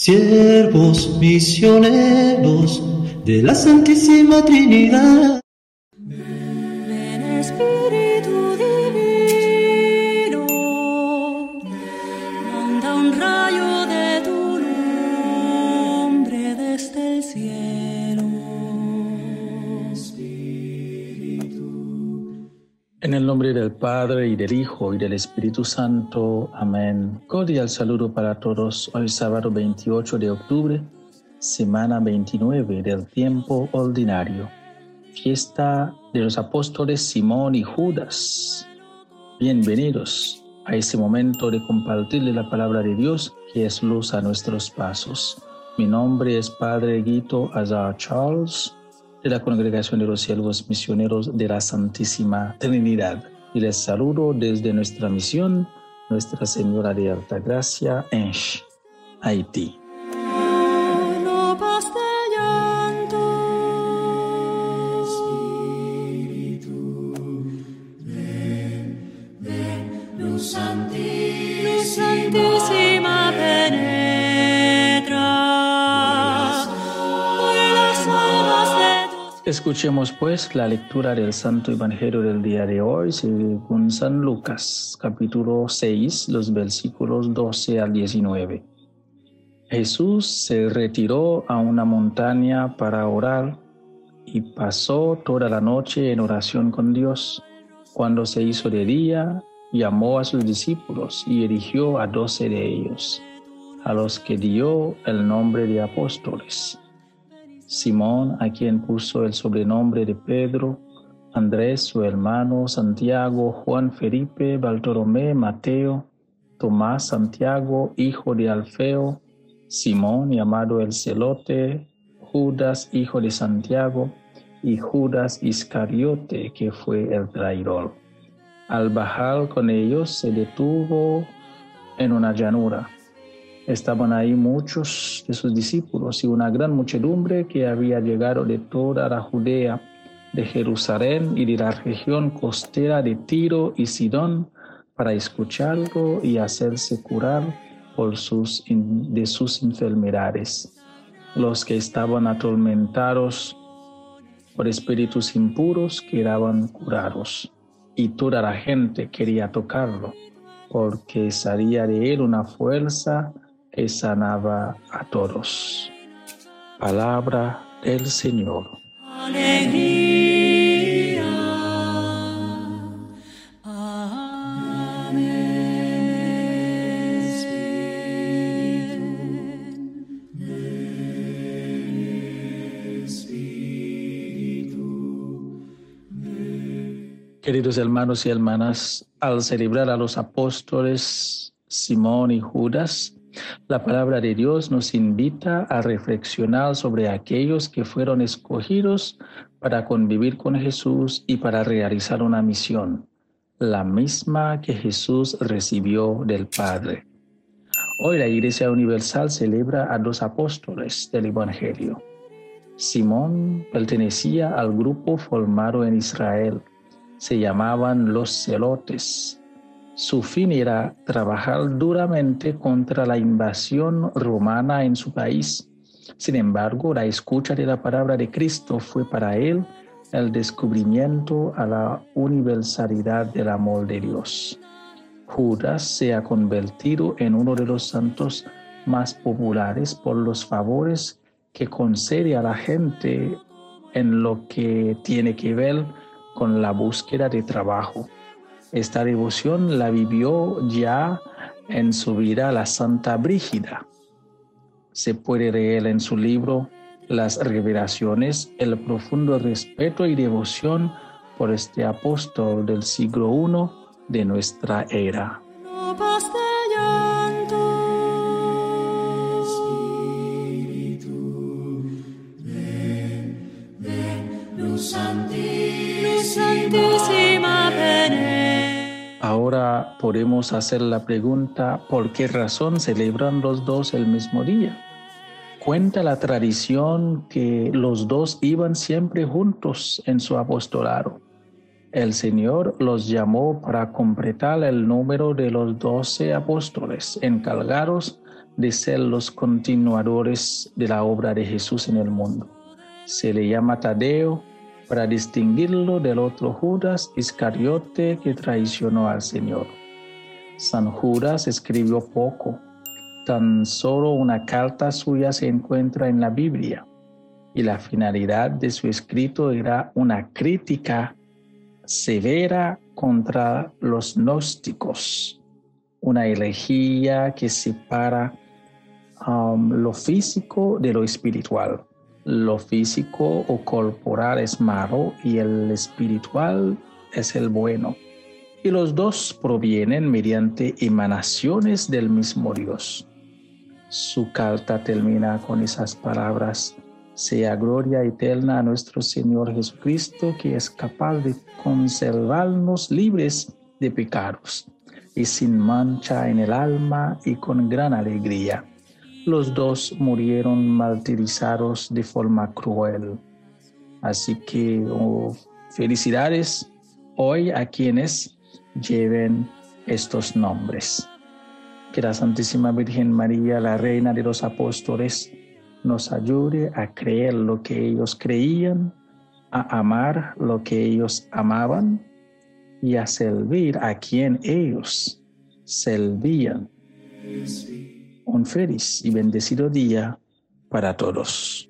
siervos misioneros de la Santísima Trinidad. Ven Espíritu En el nombre del Padre y del Hijo y del Espíritu Santo. Amén. Cordial saludo para todos. Hoy sábado 28 de octubre, semana 29 del tiempo ordinario. Fiesta de los apóstoles Simón y Judas. Bienvenidos a ese momento de compartirle la palabra de Dios que es luz a nuestros pasos. Mi nombre es Padre Guito Azar Charles de la Congregación de los Siervos Misioneros de la Santísima Trinidad. Y les saludo desde nuestra misión, Nuestra Señora de Alta Gracia, en Haití. Escuchemos pues la lectura del Santo Evangelio del día de hoy según San Lucas, capítulo 6, los versículos 12 al 19. Jesús se retiró a una montaña para orar y pasó toda la noche en oración con Dios. Cuando se hizo de día, llamó a sus discípulos y eligió a doce de ellos, a los que dio el nombre de apóstoles. Simón, a quien puso el sobrenombre de Pedro, Andrés, su hermano, Santiago, Juan Felipe, Bartolomé, Mateo, Tomás, Santiago, hijo de Alfeo, Simón, llamado el celote, Judas, hijo de Santiago, y Judas Iscariote, que fue el traidor. Al bajar con ellos se detuvo en una llanura. Estaban ahí muchos de sus discípulos y una gran muchedumbre que había llegado de toda la Judea, de Jerusalén y de la región costera de Tiro y Sidón para escucharlo y hacerse curar por sus, de sus enfermedades. Los que estaban atormentados por espíritus impuros quedaban curados y toda la gente quería tocarlo porque salía de él una fuerza que sanaba a todos. Palabra del Señor. Queridos hermanos y hermanas, al celebrar a los apóstoles Simón y Judas, la palabra de Dios nos invita a reflexionar sobre aquellos que fueron escogidos para convivir con Jesús y para realizar una misión, la misma que Jesús recibió del Padre. Hoy la Iglesia Universal celebra a dos apóstoles del Evangelio. Simón pertenecía al grupo formado en Israel. Se llamaban los celotes. Su fin era trabajar duramente contra la invasión romana en su país. Sin embargo, la escucha de la palabra de Cristo fue para él el descubrimiento a la universalidad del amor de Dios. Judas se ha convertido en uno de los santos más populares por los favores que concede a la gente en lo que tiene que ver con la búsqueda de trabajo. Esta devoción la vivió ya en su vida la Santa Brígida. Se puede leer en su libro Las Revelaciones el profundo respeto y devoción por este apóstol del siglo I de nuestra era. Ahora podemos hacer la pregunta, ¿por qué razón celebran los dos el mismo día? Cuenta la tradición que los dos iban siempre juntos en su apostolado. El Señor los llamó para completar el número de los doce apóstoles encargados de ser los continuadores de la obra de Jesús en el mundo. Se le llama Tadeo para distinguirlo del otro Judas Iscariote que traicionó al Señor. San Judas escribió poco, tan solo una carta suya se encuentra en la Biblia y la finalidad de su escrito era una crítica severa contra los gnósticos, una elegía que separa um, lo físico de lo espiritual. Lo físico o corporal es malo y el espiritual es el bueno. Y los dos provienen mediante emanaciones del mismo Dios. Su carta termina con esas palabras sea gloria eterna a nuestro Señor Jesucristo, que es capaz de conservarnos libres de pecados y sin mancha en el alma y con gran alegría. Los dos murieron martirizados de forma cruel. Así que oh, felicidades hoy a quienes lleven estos nombres. Que la Santísima Virgen María, la Reina de los Apóstoles, nos ayude a creer lo que ellos creían, a amar lo que ellos amaban y a servir a quien ellos servían. Un feliz y bendecido día para todos.